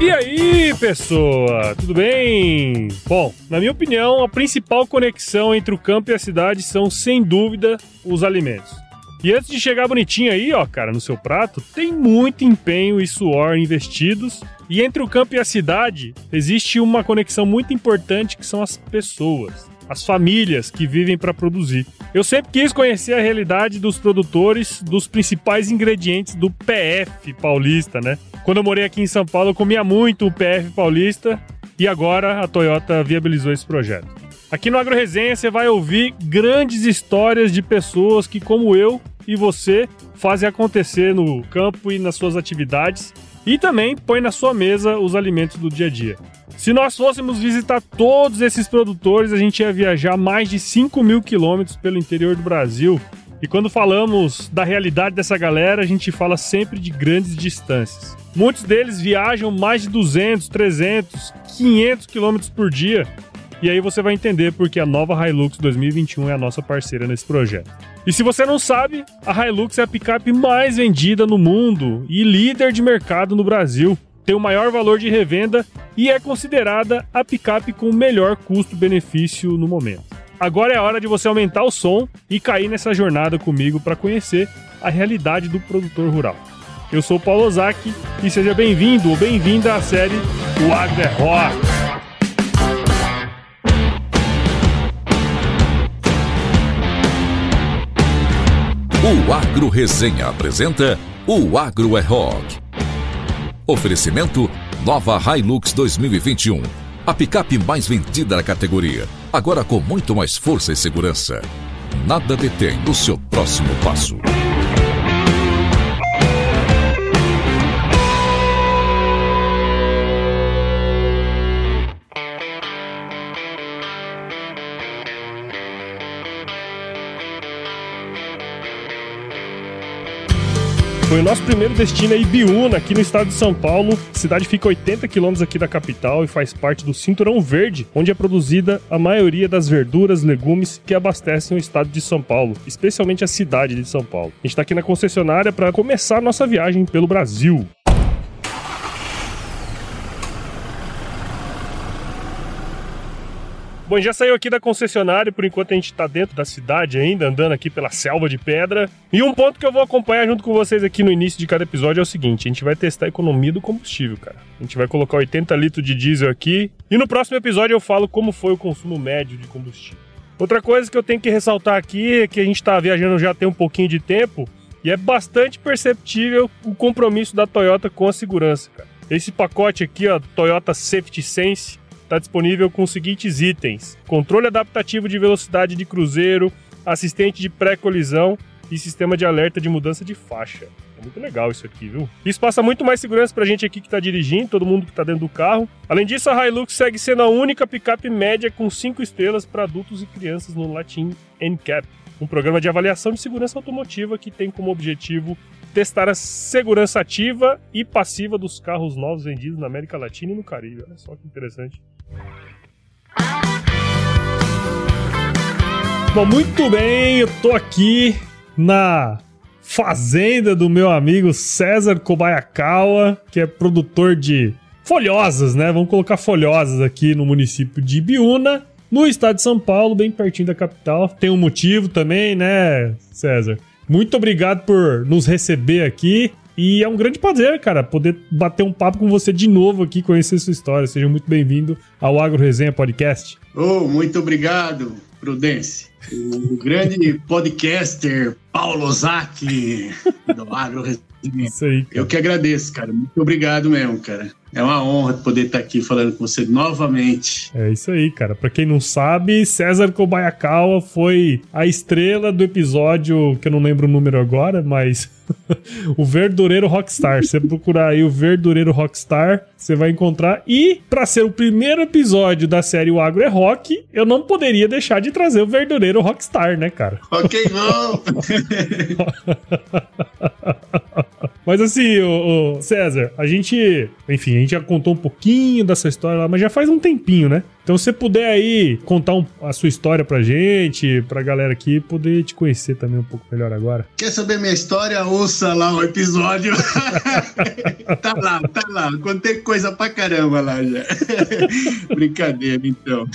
E aí, pessoa, tudo bem? Bom, na minha opinião, a principal conexão entre o campo e a cidade são, sem dúvida, os alimentos. E antes de chegar bonitinho aí, ó, cara, no seu prato, tem muito empenho e suor investidos. E entre o campo e a cidade, existe uma conexão muito importante que são as pessoas as famílias que vivem para produzir. Eu sempre quis conhecer a realidade dos produtores dos principais ingredientes do PF paulista, né? Quando eu morei aqui em São Paulo, eu comia muito o PF paulista e agora a Toyota viabilizou esse projeto. Aqui no Agro Resenha você vai ouvir grandes histórias de pessoas que, como eu e você, fazem acontecer no campo e nas suas atividades e também põe na sua mesa os alimentos do dia a dia. Se nós fôssemos visitar todos esses produtores, a gente ia viajar mais de 5 mil quilômetros pelo interior do Brasil. E quando falamos da realidade dessa galera, a gente fala sempre de grandes distâncias. Muitos deles viajam mais de 200, 300, 500 quilômetros por dia. E aí você vai entender porque a nova Hilux 2021 é a nossa parceira nesse projeto. E se você não sabe, a Hilux é a picape mais vendida no mundo e líder de mercado no Brasil tem o maior valor de revenda e é considerada a picape com o melhor custo-benefício no momento. Agora é a hora de você aumentar o som e cair nessa jornada comigo para conhecer a realidade do produtor rural. Eu sou o Paulo Ozaki e seja bem-vindo ou bem-vinda à série O Agro é Rock. O Agro Resenha apresenta O Agro é Rock. Oferecimento Nova Hilux 2021. A picape mais vendida da categoria. Agora com muito mais força e segurança. Nada detém o seu próximo passo. Foi o nosso primeiro destino a Ibiúna, aqui no estado de São Paulo. A cidade fica 80 quilômetros aqui da capital e faz parte do Cinturão Verde, onde é produzida a maioria das verduras, legumes que abastecem o estado de São Paulo, especialmente a cidade de São Paulo. A gente está aqui na concessionária para começar a nossa viagem pelo Brasil. Bom, já saiu aqui da concessionária, por enquanto a gente tá dentro da cidade ainda, andando aqui pela selva de pedra. E um ponto que eu vou acompanhar junto com vocês aqui no início de cada episódio é o seguinte: a gente vai testar a economia do combustível, cara. A gente vai colocar 80 litros de diesel aqui. E no próximo episódio eu falo como foi o consumo médio de combustível. Outra coisa que eu tenho que ressaltar aqui é que a gente tá viajando já tem um pouquinho de tempo e é bastante perceptível o compromisso da Toyota com a segurança, cara. Esse pacote aqui, ó, Toyota Safety Sense, está disponível com os seguintes itens: controle adaptativo de velocidade de cruzeiro, assistente de pré-colisão e sistema de alerta de mudança de faixa. É muito legal isso aqui, viu? Isso passa muito mais segurança pra gente aqui que tá dirigindo, todo mundo que tá dentro do carro. Além disso, a Hilux segue sendo a única picape média com 5 estrelas para adultos e crianças no Latin NCAP, um programa de avaliação de segurança automotiva que tem como objetivo testar a segurança ativa e passiva dos carros novos vendidos na América Latina e no Caribe. Olha só que interessante. Bom, muito bem, eu tô aqui na fazenda do meu amigo César Kobayakawa, que é produtor de folhosas, né? Vamos colocar folhosas aqui no município de Ibiúna, no estado de São Paulo, bem pertinho da capital. Tem um motivo também, né, César? Muito obrigado por nos receber aqui. E é um grande prazer, cara, poder bater um papo com você de novo aqui, conhecer sua história. Seja muito bem-vindo ao Agro Resenha Podcast. Oh, muito obrigado, Prudence. O grande podcaster Paulo Zaki do Agro Resenha. Isso aí, cara. Eu que agradeço, cara. Muito obrigado mesmo, cara. É uma honra poder estar aqui falando com você novamente. É isso aí, cara. Para quem não sabe, César Kobayakawa foi a estrela do episódio, que eu não lembro o número agora, mas o Verdureiro Rockstar. Você procurar aí o Verdureiro Rockstar, você vai encontrar. E para ser o primeiro episódio da série O Agro é Rock, eu não poderia deixar de trazer o Verdureiro metaleiro rockstar, né, cara? Ok, não. Mas assim, o, o, César, a gente, enfim, a gente já contou um pouquinho dessa história lá, mas já faz um tempinho, né? Então, se você puder aí contar um, a sua história pra gente, pra galera aqui poder te conhecer também um pouco melhor agora. Quer saber minha história? Ouça lá o episódio. tá lá, tá lá. Contei coisa pra caramba lá já. Brincadeira, então.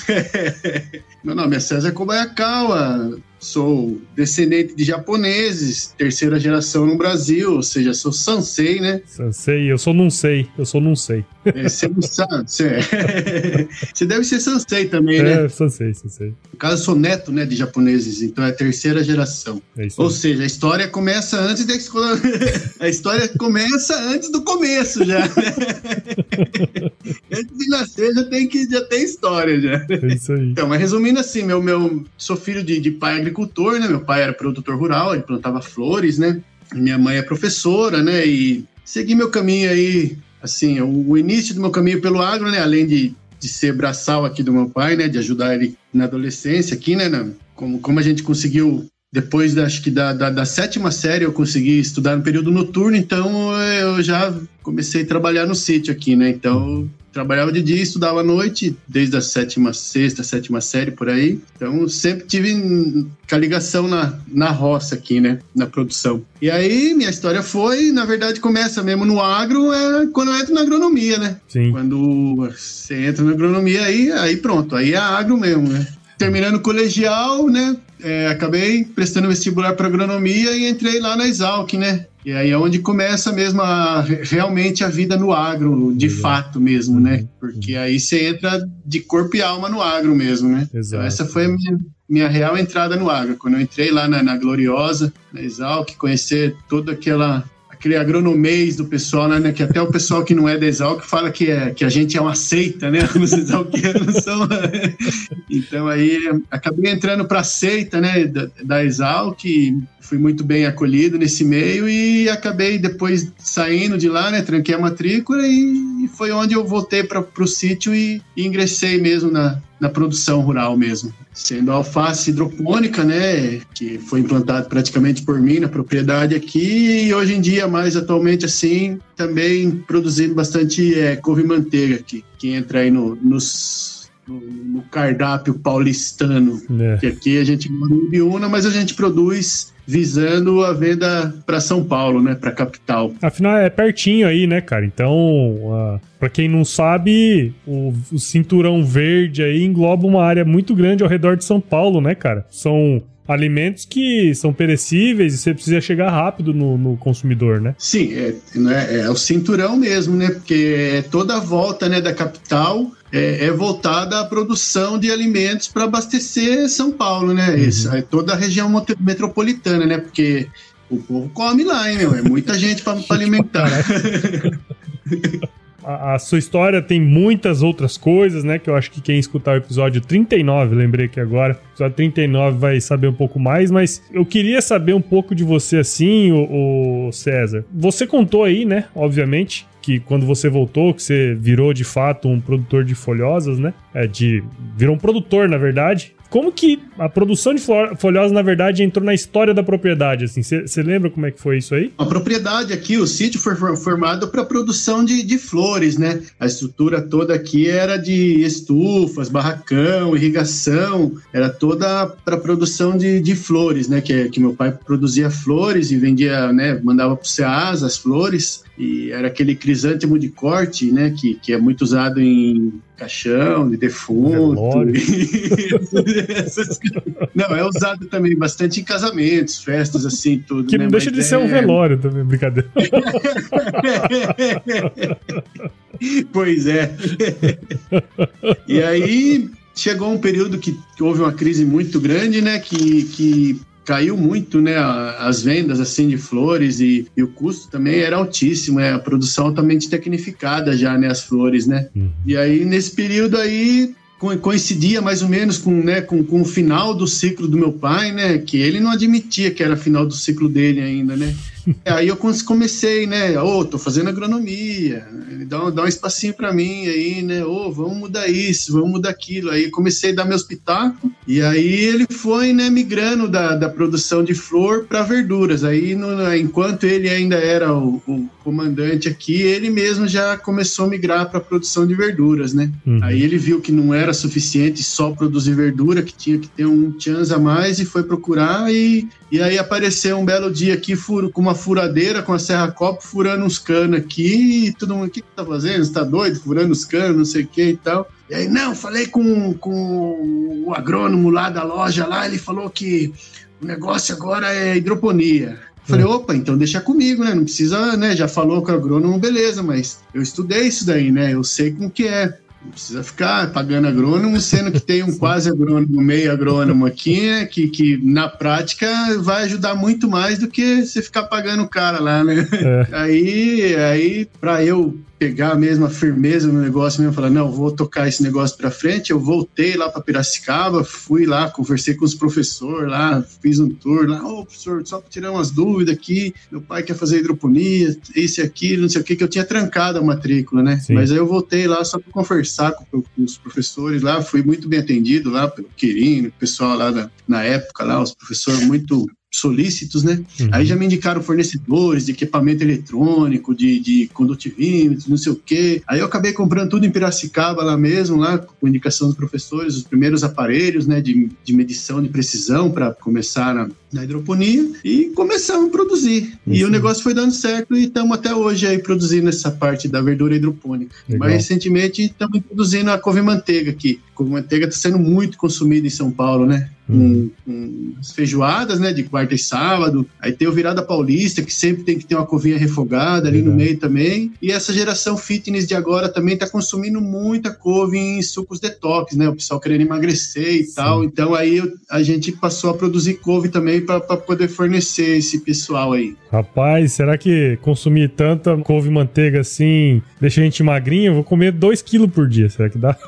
Meu nome é César Kobayakawa sou descendente de japoneses, terceira geração no Brasil, ou seja, sou sansei, né? Sansei, eu sou não sei, eu sou não sei. É, você não sabe, você, é. você deve ser sansei também, né? É, sansei, sansei. No caso, eu sou neto, né, de japoneses, então é terceira geração. É ou seja, a história começa antes da escola. a história começa antes do começo já, né? antes de nascer já tem que já tem história já. É isso aí. Então, mas resumindo assim, meu meu sou filho de, de pai agricultor agricultor, né? Meu pai era produtor rural, ele plantava flores, né? Minha mãe é professora, né? E segui meu caminho aí, assim, o, início do meu caminho pelo agro, né? Além de, de ser braçal aqui do meu pai, né? De ajudar ele na adolescência aqui, né? Como, como a gente conseguiu depois da, acho que da, da, da, sétima série eu consegui estudar no período noturno, então eu já comecei a trabalhar no sítio aqui, né? Então trabalhava de dia, estudava à noite, desde a sétima, sexta, sétima série por aí. Então sempre tive a ligação na, na roça aqui, né? Na produção. E aí minha história foi, na verdade, começa mesmo no agro, é quando eu entro na agronomia, né? Sim. Quando você entra na agronomia, aí, aí pronto, aí é agro mesmo, né? Terminando o colegial, né? É, acabei prestando vestibular para agronomia e entrei lá na Exalc, né? E aí é onde começa mesmo a, realmente a vida no agro, de fato mesmo, né? Uhum. Porque aí você entra de corpo e alma no agro mesmo, né? Então, Exato. Então essa foi a minha, minha real entrada no agro. Quando eu entrei lá na, na Gloriosa, na Exalc, conhecer toda aquela aquele agronomês do pessoal, né? Que até o pessoal que não é da Exalc fala que, é, que a gente é uma seita, né? Os exalquianos são. então aí acabei entrando para a seita, né? Da, da Exalc, fui muito bem acolhido nesse meio e acabei depois saindo de lá, né? Tranquei a matrícula e, e foi onde eu voltei para o sítio e, e ingressei mesmo na, na produção rural mesmo sendo alface hidropônica, né, que foi implantado praticamente por mim na propriedade aqui e hoje em dia, mais atualmente assim, também produzindo bastante é, couve-manteiga aqui, que entra aí no, nos, no, no cardápio paulistano, é. que aqui a gente mora em Biúna, mas a gente produz visando a venda para São Paulo, né, para capital. Afinal é pertinho aí, né, cara? Então, uh, para quem não sabe, o, o, cinturão verde aí engloba uma área muito grande ao redor de São Paulo, né, cara? São alimentos que são perecíveis e você precisa chegar rápido no, no consumidor, né? Sim, é, é, é, o cinturão mesmo, né? Porque é toda a volta né, da capital é, é voltada à produção de alimentos para abastecer São Paulo, né? Uhum. Isso, é toda a região metropolitana, né? Porque o povo come lá, hein, meu? É muita gente para alimentar. a, sua história tem muitas outras coisas, né? Que eu acho que quem escutar o episódio 39, lembrei que agora, episódio 39 vai saber um pouco mais, mas eu queria saber um pouco de você assim, o, o César. Você contou aí, né? Obviamente, que quando você voltou, que você virou de fato um produtor de folhosas, né? É, de virou um produtor, na verdade. Como que a produção de folhosa, na verdade, entrou na história da propriedade? Assim, você lembra como é que foi isso aí? A propriedade aqui, o sítio foi formado para produção de, de flores, né? A estrutura toda aqui era de estufas, barracão, irrigação, era toda para produção de, de flores, né? Que, que meu pai produzia flores e vendia, né? Mandava para o Ceasa as flores e era aquele crisântemo de corte, né? Que, que é muito usado em caixão de defunto. não, é usado também bastante em casamentos, festas assim, tudo. Que né? não deixa Mas de é... ser um velório também, brincadeira. pois é. e aí chegou um período que, que houve uma crise muito grande, né? Que, que caiu muito, né, as vendas assim de flores e, e o custo também era altíssimo, é a produção altamente tecnificada já, né, as flores, né. Uhum. E aí nesse período aí coincidia mais ou menos com, né, com, com o final do ciclo do meu pai, né, que ele não admitia que era final do ciclo dele ainda, né. Aí eu comecei, né? Ô, oh, tô fazendo agronomia, dá, dá um espacinho para mim aí, né? Ô, oh, vamos mudar isso, vamos mudar aquilo. Aí comecei a dar meu espetáculo e aí ele foi, né, migrando da, da produção de flor para verduras. Aí, no, enquanto ele ainda era o, o, comandante aqui, ele mesmo já começou a migrar para a produção de verduras, né? Uhum. Aí ele viu que não era suficiente só produzir verdura, que tinha que ter um chance a mais e foi procurar e, e aí apareceu um belo dia aqui furo, com uma furadeira, com a serra copo, furando uns canos aqui e todo mundo, o que, que tá fazendo? Você tá doido? Furando os canos, não sei o que e tal. E aí, não, falei com, com o agrônomo lá da loja lá, ele falou que o negócio agora é hidroponia. Falei, hum. opa, então deixa comigo, né? Não precisa, né? Já falou com o agrônomo, beleza, mas eu estudei isso daí, né? Eu sei como que é. Não precisa ficar pagando agrônomo, sendo que tem um quase agrônomo, meio agrônomo aqui, né? Que, que na prática vai ajudar muito mais do que você ficar pagando o cara lá, né? É. Aí, aí para eu pegar a mesma firmeza no negócio mesmo, falar, não, vou tocar esse negócio para frente. Eu voltei lá para Piracicaba, fui lá, conversei com os professores lá, fiz um tour lá, ô oh, professor, só para tirar umas dúvidas aqui, meu pai quer fazer hidroponia, esse aqui, não sei o que, que eu tinha trancado a matrícula, né? Sim. Mas aí eu voltei lá só para conversar com, com, os professores lá, fui muito bem atendido lá pelo Quirino, o pessoal lá da, na época lá, os professores muito solícitos, né? Uhum. Aí já me indicaram fornecedores de equipamento eletrônico, de, de condutivímetro, não sei o quê. Aí eu acabei comprando tudo em Piracicaba lá mesmo, lá com indicação dos professores, os primeiros aparelhos, né, de, de medição de precisão para começar na, na hidroponia e começamos a produzir. Uhum. E o negócio foi dando certo e estamos até hoje aí produzindo essa parte da verdura hidropônica. Legal. Mais recentemente estamos produzindo a couve-manteiga aqui. A couve-manteiga está sendo muito consumida em São Paulo, né? Hum. Com, com feijoadas, né, de quarta e sábado. Aí tem o Virada Paulista, que sempre tem que ter uma covinha refogada ali no meio também. E essa geração fitness de agora também está consumindo muita couve em sucos detox, né? O pessoal querendo emagrecer e Sim. tal. Então aí a gente passou a produzir couve também para poder fornecer esse pessoal aí. Rapaz, será que consumir tanta couve manteiga assim deixa a gente magrinho? Eu vou comer 2 quilos por dia, será que dá?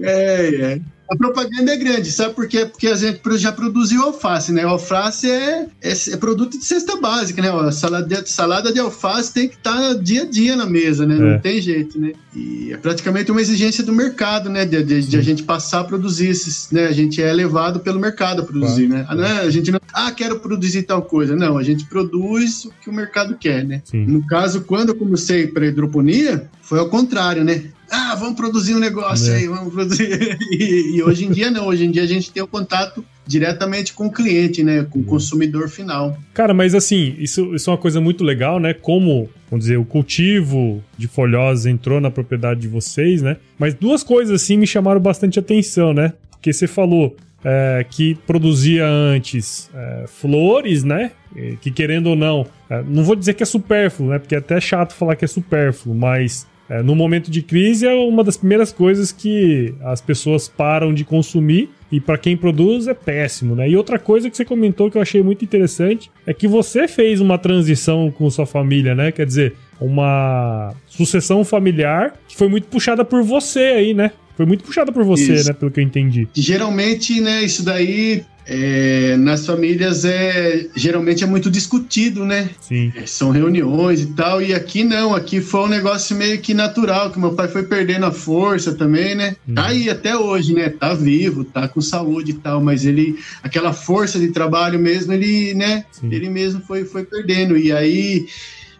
é, é a propaganda é grande, sabe por quê? Porque a gente já produziu alface, né? alface é, é, é, produto de cesta básica, né? A salada, salada de alface tem que estar tá dia a dia na mesa, né? É. Não tem jeito, né? E é praticamente uma exigência do mercado, né? De, de, de, a gente passar a produzir esses, né? A gente é levado pelo mercado a produzir, claro. né? Ah, não é, a gente não, ah, quero produzir tal coisa. Não, a gente produz o que o mercado quer, né? Sim. No caso, quando eu comecei para hidroponia, foi ao contrário, né? Ah, vamos produzir um negócio é. aí, vamos produzir. E, e, hoje em dia não, hoje em dia a gente tem o contato diretamente com o cliente, né? Com o consumidor final. Cara, mas assim, isso, isso é uma coisa muito legal, né? Como, vamos dizer, o cultivo de folhosas entrou na propriedade de vocês, né? Mas duas coisas assim me chamaram bastante atenção, né? Porque você falou é, que produzia antes é, flores, né? Que querendo ou não, é, não vou dizer que é supérfluo, né? Porque é até chato falar que é supérfluo, mas é, no momento de crise é uma das primeiras coisas que as pessoas param de consumir e para quem produz é péssimo, né? E outra coisa que você comentou que eu achei muito interessante é que você fez uma transição com sua família, né? Quer dizer, uma sucessão familiar que foi muito puxada por você aí, né? Foi muito puxada por você, isso. né? Pelo que eu entendi. Geralmente, né? Isso daí é, nas famílias é geralmente é muito discutido, né? Sim. É, são reuniões e tal. E aqui não, aqui foi um negócio meio que natural, que meu pai foi perdendo a força também, né? Hum. Tá aí até hoje, né? Tá vivo, tá com saúde e tal, mas ele, aquela força de trabalho mesmo, ele, né? Sim. Ele mesmo foi, foi perdendo. E aí.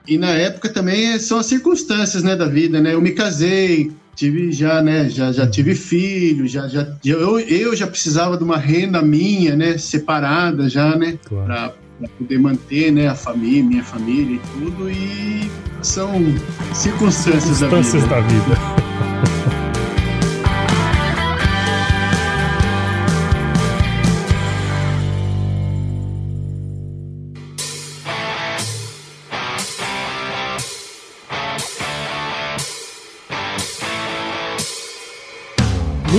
E na época também são as circunstâncias, né, da vida, né? Eu me casei, tive já, né, já, já tive filho, já, já eu, eu já precisava de uma renda minha, né, separada já, né, claro. para poder manter, né, a família, minha família e tudo e são circunstâncias, circunstâncias da vida. Da vida.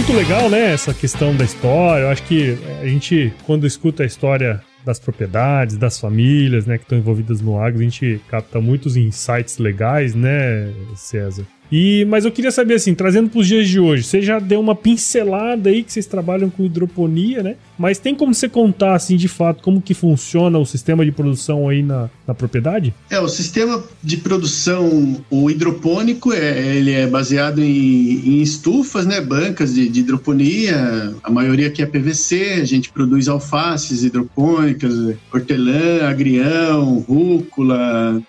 Muito legal, né? Essa questão da história. Eu acho que a gente, quando escuta a história das propriedades, das famílias, né, que estão envolvidas no agro, a gente capta muitos insights legais, né, César? E, mas eu queria saber, assim, trazendo para os dias de hoje, você já deu uma pincelada aí que vocês trabalham com hidroponia, né? Mas tem como você contar, assim, de fato, como que funciona o sistema de produção aí na, na propriedade? É, o sistema de produção, o hidropônico, é, ele é baseado em, em estufas, né? Bancas de, de, hidroponia, a maioria aqui é PVC, a gente produz alfaces hidropônicas, hortelã, agrião, rúcula,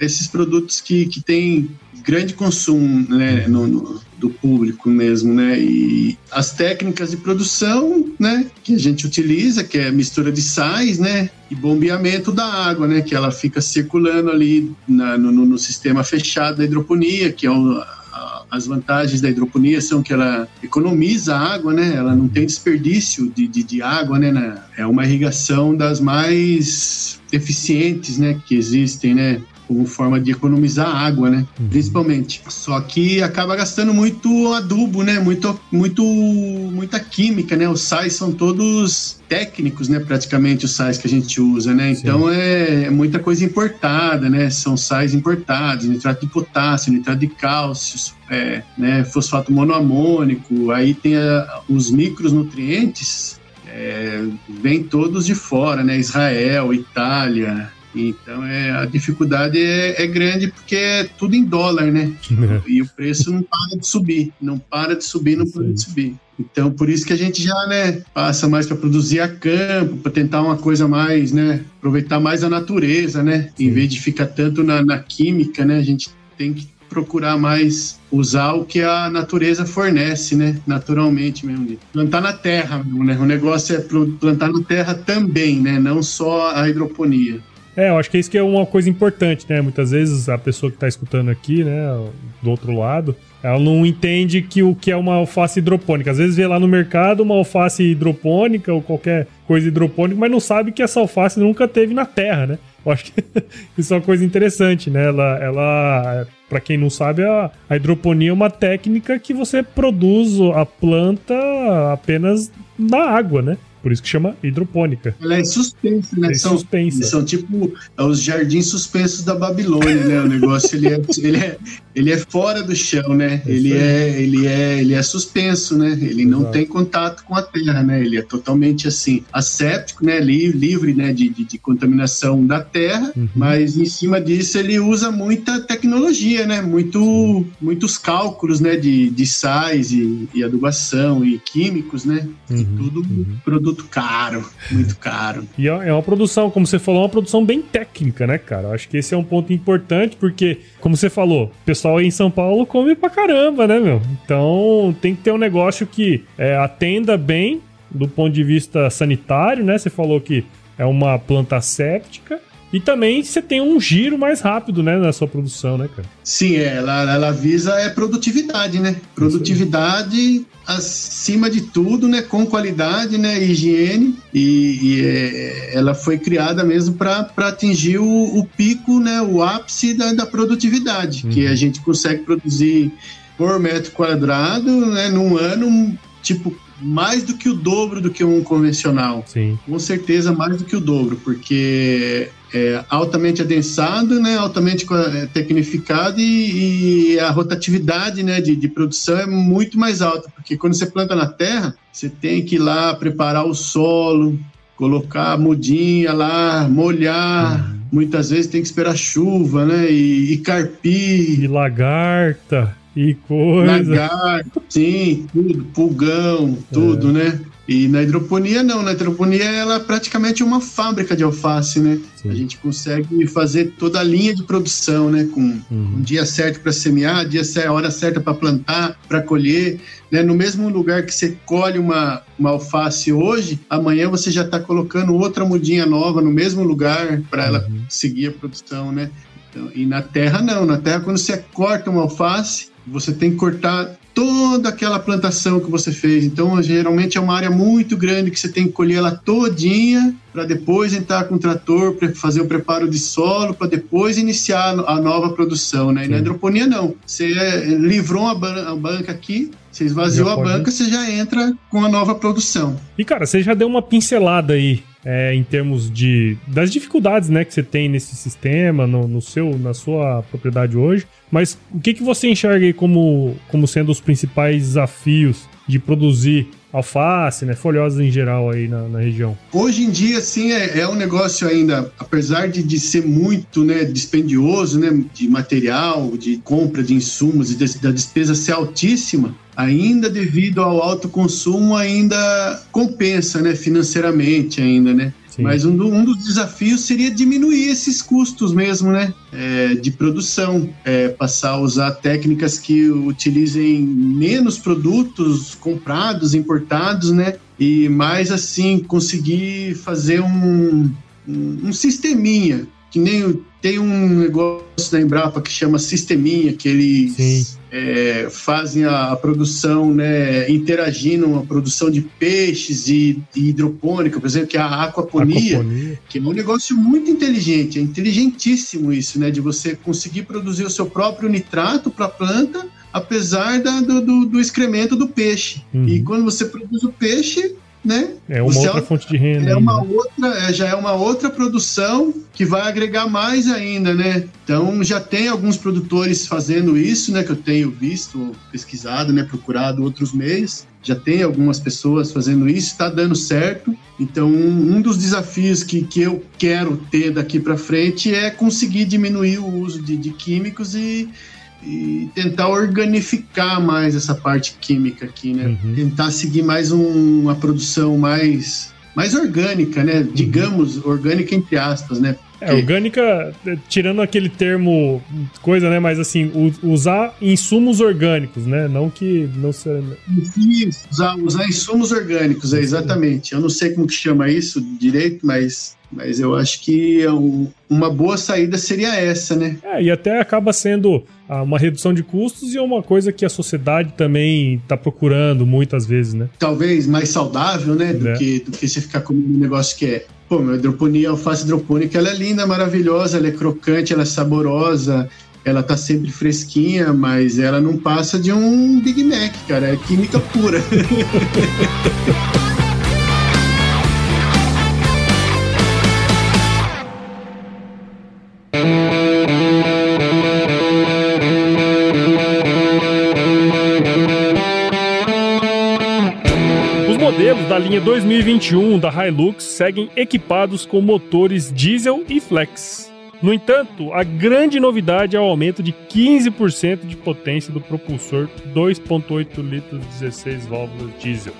esses produtos que, que têm grande consumo né, no, no, do público mesmo, né? E as técnicas de produção, né, que a gente utiliza, que é mistura de sais, né, e bombeamento da água, né, que ela fica circulando ali na, no, no, sistema fechado da hidroponia, que é o, as vantagens da hidroponia são que ela economiza água, né? Ela não tem desperdício de, de, de água, né? É uma irrigação das mais eficientes, né? Que existem, né? Como forma de economizar água, né? Uhum. Principalmente. Só que acaba gastando muito adubo, né? Muito, muito, muita química, né? Os sais são todos técnicos, né? Praticamente os sais que a gente usa, né? Então é, é, muita coisa importada, né? São sais importados, nitrato de potássio, nitrato de cálcio, é, né? Fosfato monoamônico. Aí tem a, os micronutrientes é, vêm todos de fora, né? Israel, Itália, então é, a dificuldade é, é, grande porque é tudo em dólar, né? e o preço não para de subir, não para de subir, não para de subir. Então por isso que a gente já né, passa mais para produzir a campo, para tentar uma coisa mais, né? Aproveitar mais a natureza, né? Sim. Em vez de ficar tanto na, na química, né? A gente tem que procurar mais usar o que a natureza fornece, né? Naturalmente mesmo. Plantar na terra, né? O negócio é plantar na terra também, né? Não só a hidroponia. É, eu acho que isso que é uma coisa importante, né? Muitas vezes a pessoa que está escutando aqui, né, do outro lado, ela não entende que o que é uma alface hidropônica. Às vezes vê lá no mercado uma alface hidropônica ou qualquer coisa hidropônica, mas não sabe que essa alface nunca teve na terra, né? Eu acho que isso é uma coisa interessante, né? Ela, ela para quem não sabe, a, a hidroponia é uma técnica que você produz a planta apenas na água, né? Por isso que chama hidropônica. Ela é suspensa, né? É são, suspensa. São tipo os jardins suspensos da Babilônia, né? O negócio ele é, ele é, ele é fora do chão, né? É ele é, ele é, ele é suspenso, né? Ele Exato. não tem contato com a terra, né? Ele é totalmente assim asséptico, né? Livre, livre né? De, de, de contaminação da terra, uhum. mas em cima disso ele usa muita tecnologia, né? Muito, muitos cálculos, né? De, de sais e, e adubação e químicos, né? Uhum. E tudo uhum. produto produto caro, muito caro. E é, é uma produção, como você falou, uma produção bem técnica, né, cara? Acho que esse é um ponto importante, porque, como você falou, o pessoal aí em São Paulo come pra caramba, né, meu? Então tem que ter um negócio que é, atenda bem do ponto de vista sanitário, né? Você falou que é uma planta séptica e também você tem um giro mais rápido, né, na sua produção, né, cara? Sim, é, ela, ela visa é produtividade, né? Produtividade acima de tudo, né? Com qualidade, né? Higiene e, e é, ela foi criada mesmo para atingir o, o, pico, né? O ápice da, da produtividade, uhum. que a gente consegue produzir por metro quadrado, né? Num ano, tipo mais do que o dobro do que um convencional. Sim. Com certeza mais do que o dobro, porque é altamente adensado, né, altamente é, tecnificado e, e a rotatividade né, de, de, produção é muito mais alta, porque quando você planta na terra, você tem que ir lá preparar o solo, colocar a mudinha lá, molhar, uhum. muitas vezes tem que esperar chuva, né, e, e carpir. E lagarta. E coisa. Lagarto, sim, tudo, pulgão, tudo, é. né? E na hidroponia não, na hidroponia ela é praticamente uma fábrica de alface, né? Sim. A gente consegue fazer toda a linha de produção, né? Com uhum. um dia certo para semear, dia certo, a hora certa para plantar, para colher, né? No mesmo lugar que você colhe uma, uma alface hoje, amanhã você já está colocando outra mudinha nova no mesmo lugar para uhum. ela seguir a produção, né? Então, e na terra não, na terra quando você corta uma alface, você tem que cortar toda aquela plantação que você fez. Então, geralmente é uma área muito grande que você tem que colher ela todinha para depois entrar com o trator para fazer o preparo de solo para depois iniciar a nova produção, né? E na hidroponia não. Você livrou a, ban a banca aqui, você esvaziou a banca, você já entra com a nova produção. E cara, você já deu uma pincelada aí é, em termos de das dificuldades, né, que você tem nesse sistema, no, no seu, na sua propriedade hoje. Mas o que, que você enxerga aí como, como sendo os principais desafios de produzir alface, né, folhosas em geral aí na, na região? Hoje em dia, sim, é, é, um negócio ainda, apesar de, de ser muito né, dispendioso, né, de material, de compra de insumos e de, da despesa ser altíssima, ainda devido ao alto consumo, ainda compensa, né, financeiramente ainda, né? Sim. Mas um, um, dos desafios seria diminuir esses custos mesmo, né? É, de produção, é, passar a usar técnicas que utilizem menos produtos comprados, importados, né? E mais assim conseguir fazer um, um, um sisteminha que nem tem um negócio da Embrapa que chama Sisteminha, que eles é, fazem a, a, produção, né, interagindo a produção de peixes e, e, hidropônica, por exemplo, que é a aquaponia, aquaponia, que é um negócio muito inteligente, é inteligentíssimo isso, né, de você conseguir produzir o seu próprio nitrato para a planta, apesar da, do, do, do, excremento do peixe. Uhum. E quando você produz o peixe, né? É uma outra fonte de renda. É uma outra, é, já é uma outra produção que vai agregar mais ainda, né? Então já tem alguns produtores fazendo isso, né? Que eu tenho visto, pesquisado, né? Procurado outros meios. Já tem algumas pessoas fazendo isso, está dando certo. Então um dos desafios que, que eu quero ter daqui para frente é conseguir diminuir o uso de, de químicos e e tentar organificar mais essa parte química aqui, né? Uhum. Tentar seguir mais um, uma produção mais, mais orgânica, né? Uhum. Digamos, orgânica entre aspas, né? É, orgânica, tirando aquele termo, coisa, né? Mas assim, usar insumos orgânicos, né? Não que não seja. Isso, usar, usar insumos orgânicos, é exatamente. Eu não sei como que chama isso direito, mas mas eu acho que é uma boa saída seria essa, né? É, e até acaba sendo ah, uma redução de custos e é uma coisa que a sociedade também está procurando muitas vezes, né? Talvez mais saudável, né? Do, é. que, do que você ficar comendo um negócio que é. Pô, meu hidroponia, alface hidropônica, ela é linda, maravilhosa, ela é crocante, ela é saborosa, ela tá sempre fresquinha, mas ela não passa de um Big Mac, cara. É química pura. linha 2021 da Hilux seguem equipados com motores diesel e flex. No entanto, a grande novidade é o aumento de 15% de potência do propulsor 2.8 litros 16 válvulas diesel,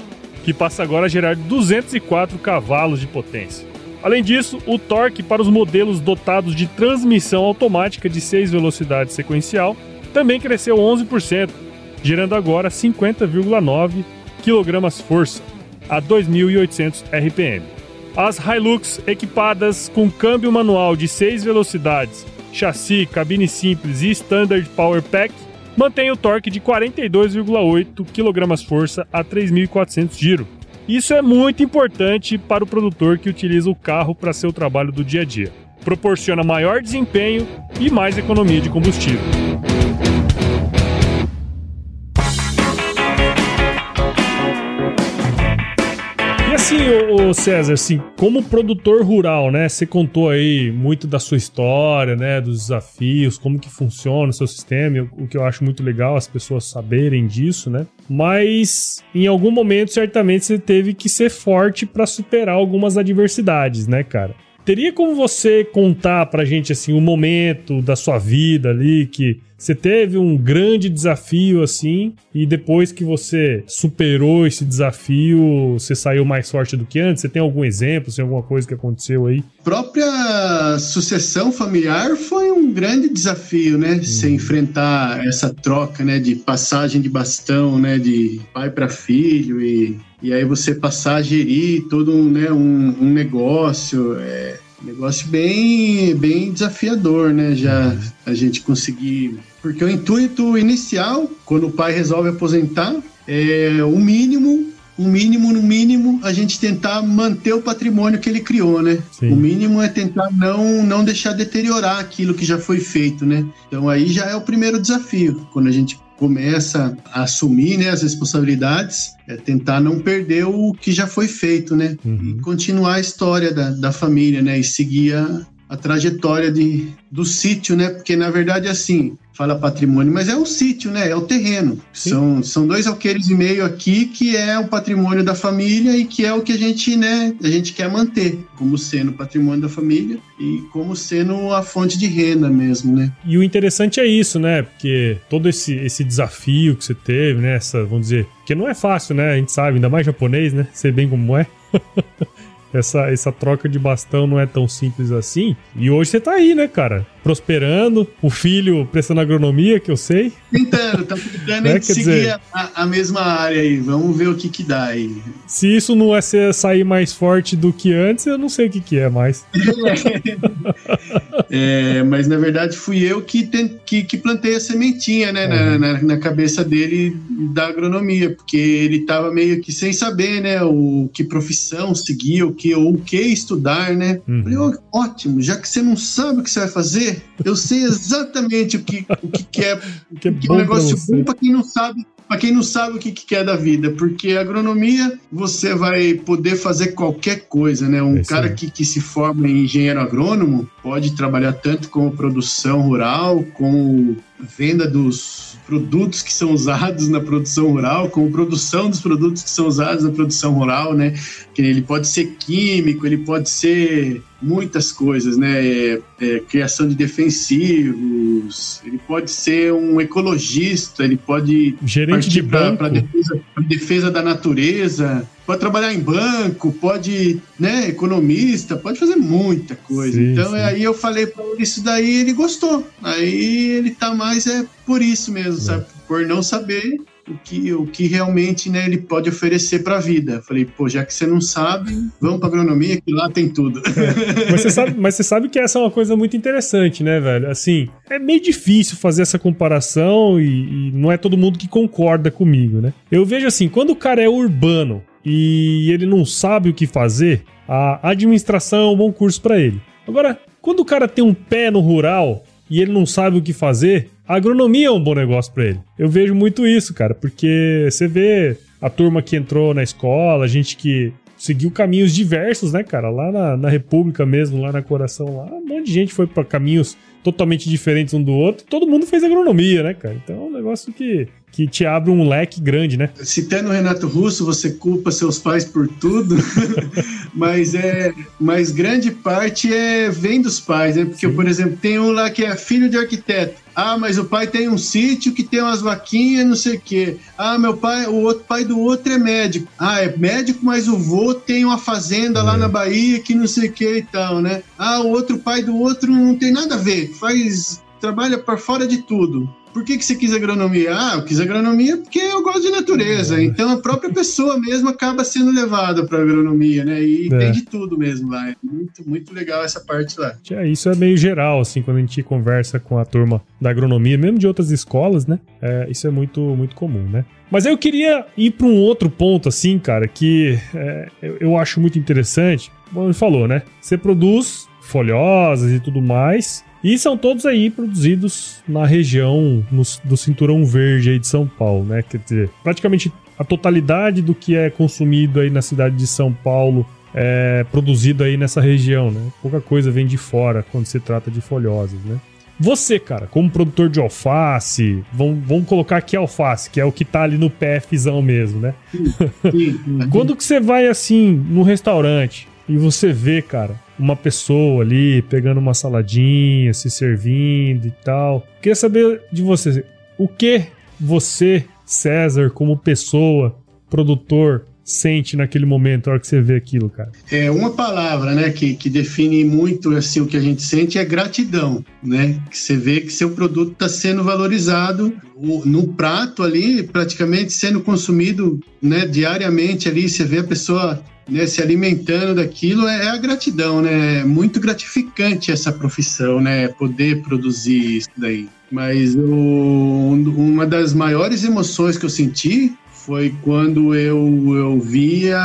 que passa agora a gerar 204 cavalos de potência. Além disso, o torque para os modelos dotados de transmissão automática de 6 velocidades sequencial também cresceu 11%, gerando agora 50,9 kgf a 2.800 RPM. As Hilux equipadas com câmbio manual de 6 velocidades, chassi, cabine simples e Standard Power Pack mantêm o torque de 42,8 kgf a 3.400 giro. Isso é muito importante para o produtor que utiliza o carro para seu trabalho do dia a dia. Proporciona maior desempenho e mais economia de combustível. Assim, ô, César, assim, como produtor rural, né? Você contou aí muito da sua história, né? Dos desafios, como que funciona o seu sistema, o que eu acho muito legal as pessoas saberem disso, né? Mas em algum momento, certamente, você teve que ser forte para superar algumas adversidades, né, cara? Teria como você contar pra gente assim um momento da sua vida ali que você teve um grande desafio assim e depois que você superou esse desafio, você saiu mais forte do que antes? Você tem algum exemplo, tem alguma coisa que aconteceu aí? A própria sucessão familiar foi um grande desafio, né? Hum. Você enfrentar essa troca, né, de passagem de bastão, né, de pai para filho e e aí você passar a gerir todo um, né, um, um negócio, é negócio bem, bem desafiador, né? Já uhum. a gente conseguir. Porque o intuito inicial, quando o pai resolve aposentar, é o mínimo o mínimo, no mínimo, a gente tentar manter o patrimônio que ele criou, né? Sim. O mínimo é tentar não, não deixar deteriorar aquilo que já foi feito, né? Então aí já é o primeiro desafio. Quando a gente começa a assumir né, as responsabilidades, é tentar não perder o que já foi feito, né? Uhum. E continuar a história da, da família, né? E seguir a, a trajetória de, do sítio, né? Porque na verdade assim, fala patrimônio, mas é o sítio, né? É o terreno. São, são dois alqueires e meio aqui que é o patrimônio da família e que é o que a gente, né, a gente quer manter como sendo patrimônio da família e como sendo a fonte de renda mesmo, né? E o interessante é isso, né? Porque todo esse, esse desafio que você teve, né? Essa, vamos dizer, que não é fácil, né? A gente sabe, ainda mais japonês, né? Sei bem como é. essa, essa troca de bastão não é tão simples assim. E hoje você tá aí, né, cara? Prosperando, o filho prestando agronomia, que eu sei. Tentando, tá tentando né? seguir dizer, a, a, mesma área aí. Vamos ver o que que dá aí. Se isso não é ser, sair mais forte do que antes, eu não sei o que que é mais. é, mas na verdade fui eu que, tem, que, que plantei a sementinha, né, na, na, na, cabeça dele da agronomia, porque ele tava meio que sem saber, né, o que profissão seguir, o que ou o que estudar, né? Uhum. Falei, ótimo, já que você não sabe o que você vai fazer, eu sei exatamente o que, o que, que é, que é, que é um negócio bom para quem não sabe para quem não sabe o que, que quer da vida, porque agronomia você vai poder fazer qualquer coisa, né? Um é cara que, que se forma em engenheiro agrônomo pode trabalhar tanto com produção rural, com venda dos produtos que são usados na produção rural, com produção dos produtos que são usados na produção rural, né? Que ele pode ser químico, ele pode ser muitas coisas, né? É, é, criação de defensivos, ele pode ser um ecologista, ele pode gerente de banco para defesa, defesa da natureza, pode trabalhar em banco, pode, né, economista, pode fazer muita coisa. Sim, então sim. aí eu falei para ele isso daí, ele gostou. Aí ele tá mais é por isso mesmo, é. sabe? Por não saber o que, o que realmente né, ele pode oferecer para a vida. Falei, pô, já que você não sabe, vamos para agronomia, que lá tem tudo. É. Mas, você sabe, mas você sabe que essa é uma coisa muito interessante, né, velho? Assim, é meio difícil fazer essa comparação e, e não é todo mundo que concorda comigo, né? Eu vejo assim, quando o cara é urbano e ele não sabe o que fazer, a administração é um bom curso para ele. Agora, quando o cara tem um pé no rural e ele não sabe o que fazer, a agronomia é um bom negócio para ele. Eu vejo muito isso, cara, porque você vê a turma que entrou na escola, a gente que seguiu caminhos diversos, né, cara? Lá na, na República mesmo, lá na Coração, lá, um monte de gente foi para caminhos totalmente diferentes um do outro. Todo mundo fez agronomia, né, cara? Então é um negócio que, que te abre um leque grande, né? Citando o Renato Russo, você culpa seus pais por tudo, mas é, mas grande parte é vem dos pais, né? Porque, Sim. por exemplo, tem um lá que é filho de arquiteto. Ah, mas o pai tem um sítio que tem umas vaquinhas, não sei o quê. Ah, meu pai, o outro pai do outro é médico. Ah, é médico, mas o vô tem uma fazenda é. lá na Bahia que não sei o que e tal, né? Ah, o outro pai do outro não tem nada a ver, faz trabalha por fora de tudo por que, que você quis agronomia? Ah, eu quis agronomia porque eu gosto de natureza. Então a própria pessoa mesmo acaba sendo levada para agronomia, né? E é. tem de tudo mesmo lá. É muito, muito legal essa parte lá. É, isso é meio geral, assim, quando a gente conversa com a turma da agronomia, mesmo de outras escolas, né? É, isso é muito, muito comum, né? Mas eu queria ir para um outro ponto, assim, cara, que é, eu acho muito interessante. Como ele falou, né? Você produz folhosas e tudo mais, e são todos aí produzidos na região no, do Cinturão Verde aí de São Paulo, né? Quer dizer, praticamente a totalidade do que é consumido aí na cidade de São Paulo é produzido aí nessa região, né? Pouca coisa vem de fora quando se trata de folhosas, né? Você, cara, como produtor de alface, vamos, vamos colocar aqui alface, que é o que tá ali no PFzão mesmo, né? Sim, sim. Quando que você vai assim num restaurante e você vê, cara, uma pessoa ali pegando uma saladinha, se servindo e tal. Queria saber de você, o que você, César, como pessoa, produtor, sente naquele momento, na hora que você vê aquilo, cara? É uma palavra, né, que, que define muito assim o que a gente sente é gratidão, né? Que você vê que seu produto está sendo valorizado no prato ali, praticamente sendo consumido, né, diariamente ali, você vê a pessoa né, se alimentando daquilo é, é, a gratidão, né? É muito gratificante essa profissão, né? Poder produzir isso daí. Mas o, uma das maiores emoções que eu senti foi quando eu, eu via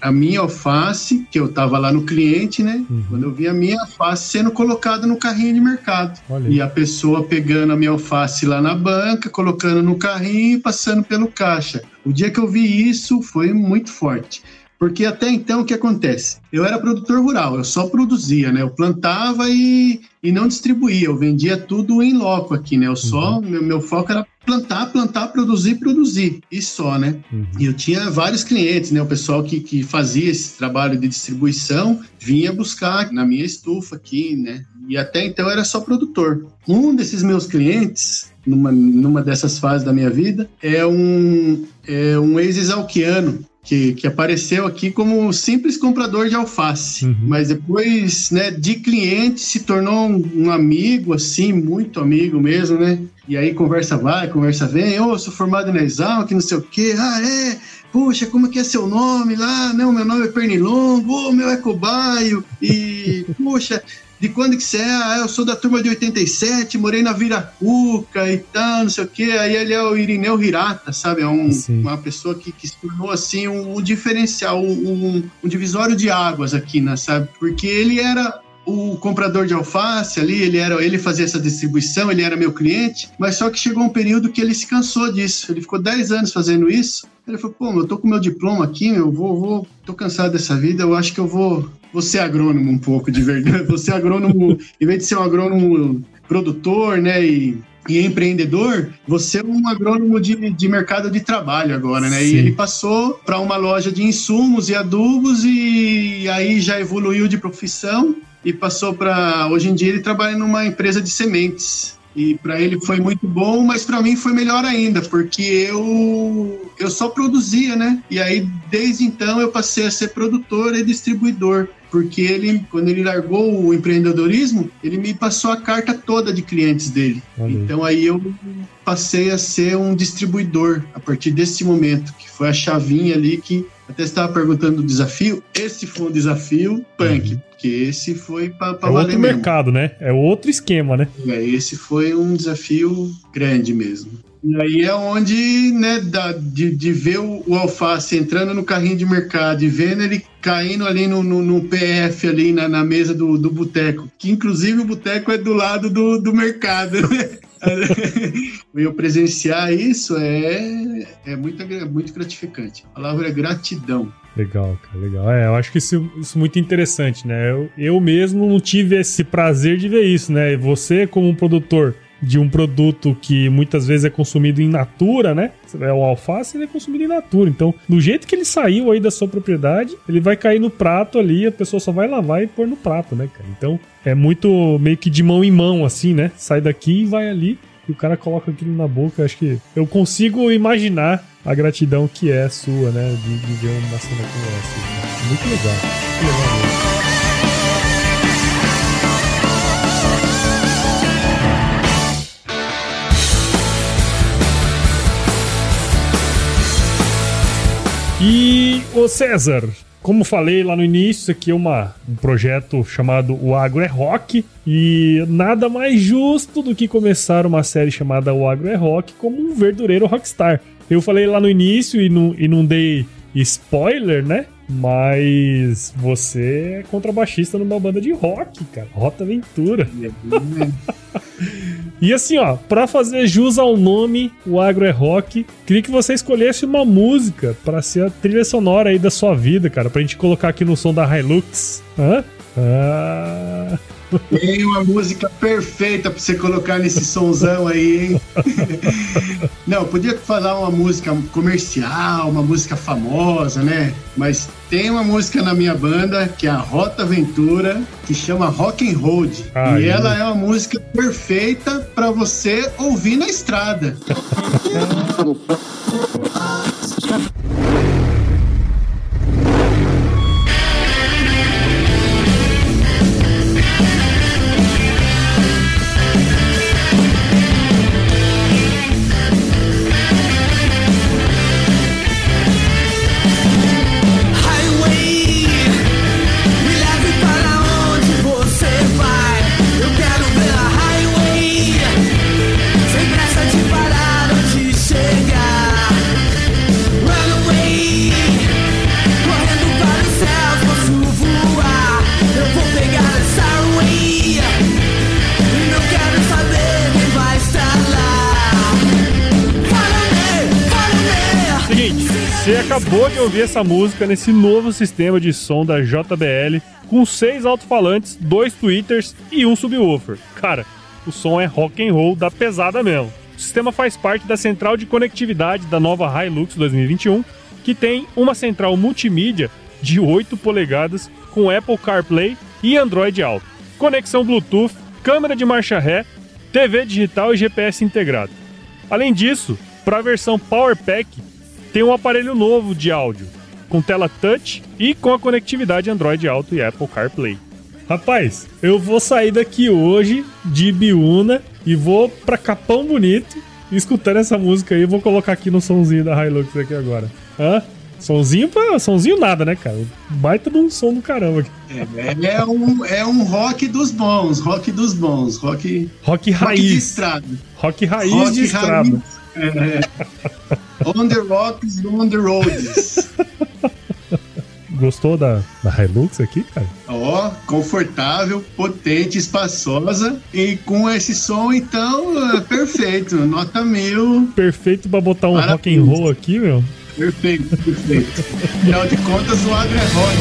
a minha alface, que eu estava lá no cliente, né? Uhum. Quando eu vi a minha alface sendo colocada no carrinho de mercado. Olha. E a pessoa pegando a minha alface lá na banca, colocando no carrinho e passando pelo caixa. O dia que eu vi isso foi muito forte Porque até então o que acontece? Eu era produtor rural, eu só produzia, né? Eu plantava e, e não distribuía, eu vendia tudo em loco aqui, né? Eu só, uhum. meu, meu foco era plantar, plantar, produzir, produzir, e só, né? Uhum. E eu tinha vários clientes, né? O pessoal que, que fazia esse trabalho de distribuição vinha buscar na minha estufa aqui, né? E até então era só produtor. Um desses meus clientes, numa, numa dessas fases da minha vida, é um, é um ex-exalquiano que, que apareceu aqui como simples comprador de alface, uhum. mas depois, né, de cliente se tornou um, um, amigo, assim, muito amigo mesmo, né? E aí conversa vai, conversa vem, ô, oh, sou formado na Exalc, não sei o quê, ah, é, puxa, como que é seu nome lá? Não, meu nome é Pernilongo, ô, oh, meu é cobaio, e, puxa, de quando que você é? Ah, eu sou da turma de 87, morei na Viracuca e tal, não sei o quê. Aí ele é o Irineu Hirata, sabe? É um, uma pessoa que, que se tornou, assim, um, um diferencial, um, um, divisório de águas aqui, né, sabe? Porque ele era o comprador de alface ali, ele era, ele fazia essa distribuição, ele era meu cliente, mas só que chegou um período que ele se cansou disso. Ele ficou 10 anos fazendo isso. Ele falou: "Pô, eu tô com meu diploma aqui, eu vou, vou, tô cansado dessa vida, eu acho que eu vou você é agrônomo um pouco de verdade. Você é agrônomo, em vez de ser um agrônomo produtor, né, e, e empreendedor, você é um agrônomo de, de mercado de trabalho agora, né? Sim. E ele passou para uma loja de insumos e adubos e aí já evoluiu de profissão e passou para hoje em dia ele trabalha numa empresa de sementes. E para ele foi muito bom, mas para mim foi melhor ainda, porque eu eu só produzia, né? E aí desde então eu passei a ser produtor e distribuidor porque ele, quando ele largou o empreendedorismo, ele me passou a carta toda de clientes dele. Então aí eu passei a ser um distribuidor a partir desse momento, que foi a chavinha ali que até estava perguntando do desafio. Esse foi um desafio punk, uhum. porque esse foi para é outro mesmo. mercado, né? É outro esquema, né? É, esse foi um desafio grande mesmo. E aí é onde, né, da, de, de ver o, o, alface entrando no carrinho de mercado e vendo ele caindo ali no, no, no PF, ali na, na mesa do, do boteco, que inclusive o boteco é do lado do, do mercado, né? eu presenciar isso é, é muito, muito gratificante. A palavra é gratidão. Legal, cara, legal. É, eu acho que isso, isso é muito interessante, né? Eu, eu mesmo não tive esse prazer de ver isso, né? Você, como um produtor, de um produto que muitas vezes é consumido in natura, né? É o alface, ele é consumido in natura. Então, do jeito que ele saiu aí da sua propriedade, ele vai cair no prato ali, a pessoa só vai lavar e pôr no prato, né, cara? Então, é muito meio que de mão em mão, assim, né? Sai daqui e vai ali. E o cara coloca aquilo na boca. Acho que eu consigo imaginar a gratidão que é sua, né? De, de ver uma cena como essa. Muito legal. Muito legal mesmo. E o César, como falei lá no início, isso aqui é uma, um projeto chamado O Agro é Rock. E nada mais justo do que começar uma série chamada O Agro é Rock como um verdureiro rockstar. Eu falei lá no início e não, e não dei spoiler, né? Mas você é contrabaixista numa banda de rock, cara. Rota Aventura. e assim, ó, pra fazer jus ao nome, o Agro é Rock, queria que você escolhesse uma música para ser a trilha sonora aí da sua vida, cara. Pra gente colocar aqui no som da Hilux. Hã? Ah... Tem uma música perfeita pra você colocar nesse sonzão aí, hein? Não, podia falar uma música comercial, uma música famosa, né? Mas tem uma música na minha banda que é a Rota Aventura, que chama Rock and Road. Ai, e ela é uma música perfeita para você ouvir na estrada. de ouvir essa música nesse novo sistema de som da JBL, com seis alto-falantes, dois tweeters e um subwoofer. Cara, o som é rock and roll da pesada mesmo. O sistema faz parte da central de conectividade da nova Hilux 2021, que tem uma central multimídia de 8 polegadas com Apple CarPlay e Android Auto, conexão Bluetooth, câmera de marcha ré, TV digital e GPS integrado. Além disso, para a versão Power Pack, tem um aparelho novo de áudio, com tela touch e com a conectividade Android Auto e Apple CarPlay. Rapaz, eu vou sair daqui hoje de Biúna e vou pra Capão Bonito escutando essa música aí. Vou colocar aqui no somzinho da Hilux aqui agora. Hã? Sonzinho pra. Sonzinho nada, né, cara? Baita de um som do caramba. É, é, um, é um rock dos bons, rock dos bons, rock. Rock raiz. Rock de estrada. Rock raiz rock de estrada. Raiz, é, on the rocks, on the roads. Gostou da, da Hilux aqui, cara? Ó, oh, confortável, potente, espaçosa e com esse som, então, é perfeito. Nota mil. Perfeito pra botar um rock and roll aqui, meu. Perfeito, perfeito. Afinal de contas, o agro é rock.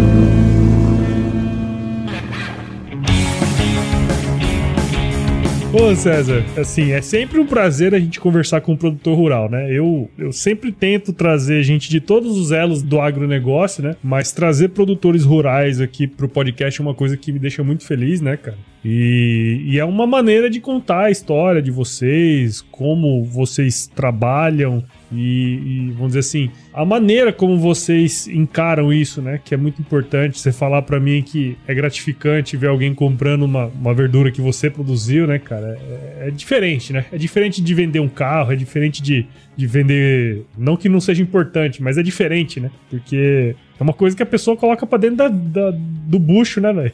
Ô César, assim, é sempre um prazer a gente conversar com um produtor rural, né? Eu, eu sempre tento trazer gente de todos os elos do agronegócio, né? Mas trazer produtores rurais aqui pro podcast é uma coisa que me deixa muito feliz, né, cara? E, e é uma maneira de contar a história de vocês, como vocês trabalham, e, e, vamos dizer assim, a maneira como vocês encaram isso, né? Que é muito importante. Você falar para mim que é gratificante ver alguém comprando uma, uma verdura que você produziu, né, cara? É, é, diferente, né? É diferente de vender um carro, é diferente de, de vender. Não que não seja importante, mas é diferente, né? Porque é uma coisa que a pessoa coloca para dentro da, da, do bucho, né, velho?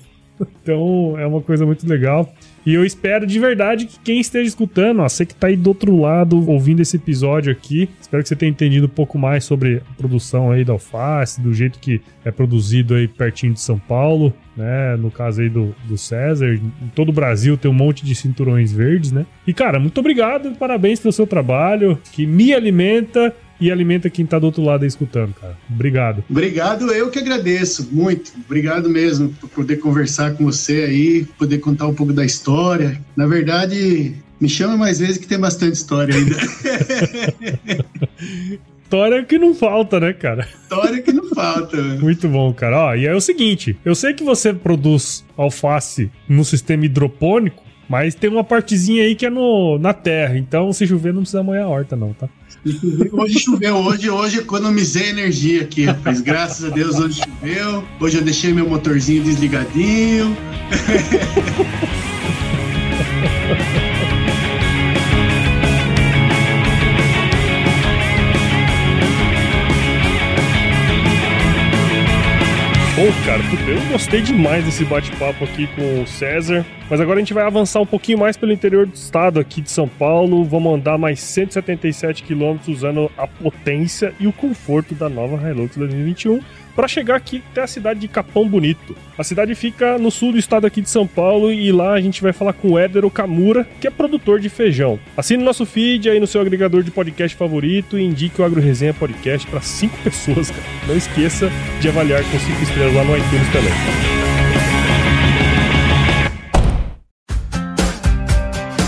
Então é uma coisa muito legal. E eu espero de verdade que quem esteja escutando, ó, você que tá aí do outro lado ouvindo esse episódio aqui, espero que você tenha entendido um pouco mais sobre a produção aí da alface, do jeito que é produzido aí pertinho de São Paulo, né? No caso aí do, do César. Em todo o Brasil tem um monte de cinturões verdes, né? E cara, muito obrigado, parabéns pelo seu trabalho, que me alimenta e alimenta quem tá do outro lado aí escutando, cara. Obrigado. Obrigado, eu que agradeço muito. Obrigado mesmo por poder conversar com você aí, poder contar um pouco da história. Na verdade, me chama mais vezes que tem bastante história ainda. História que não falta, né, cara? História que não falta. Muito bom, cara. Ó, e é o seguinte: eu sei que você produz alface no sistema hidropônico, mas tem uma partezinha aí que é no, na terra. Então, se chover, não precisa molhar a horta, não, tá? Hoje choveu, hoje, hoje economizei energia aqui, rapaz. Graças a Deus hoje choveu. Hoje eu deixei meu motorzinho desligadinho. Bom, cara, eu gostei demais desse bate-papo aqui com o César. Mas agora a gente vai avançar um pouquinho mais pelo interior do estado aqui de São Paulo. Vamos andar mais 177 quilômetros usando a potência e o conforto da nova Hilux 2021 para chegar aqui até a cidade de Capão Bonito. A cidade fica no sul do estado aqui de São Paulo e lá a gente vai falar com o Éder Okamura, que é produtor de feijão. Assine nosso feed aí no seu agregador de podcast favorito e indique o Agro Resenha Podcast para cinco pessoas, cara. Não esqueça de avaliar com cinco estrelas lá no iTunes também.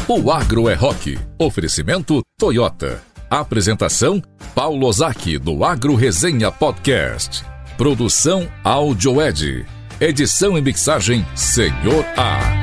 O Agro é Rock. Oferecimento Toyota. Apresentação Paulo Ozaki do Agro Resenha Podcast. Produção Áudio Ed. Edição e mixagem Senhor A.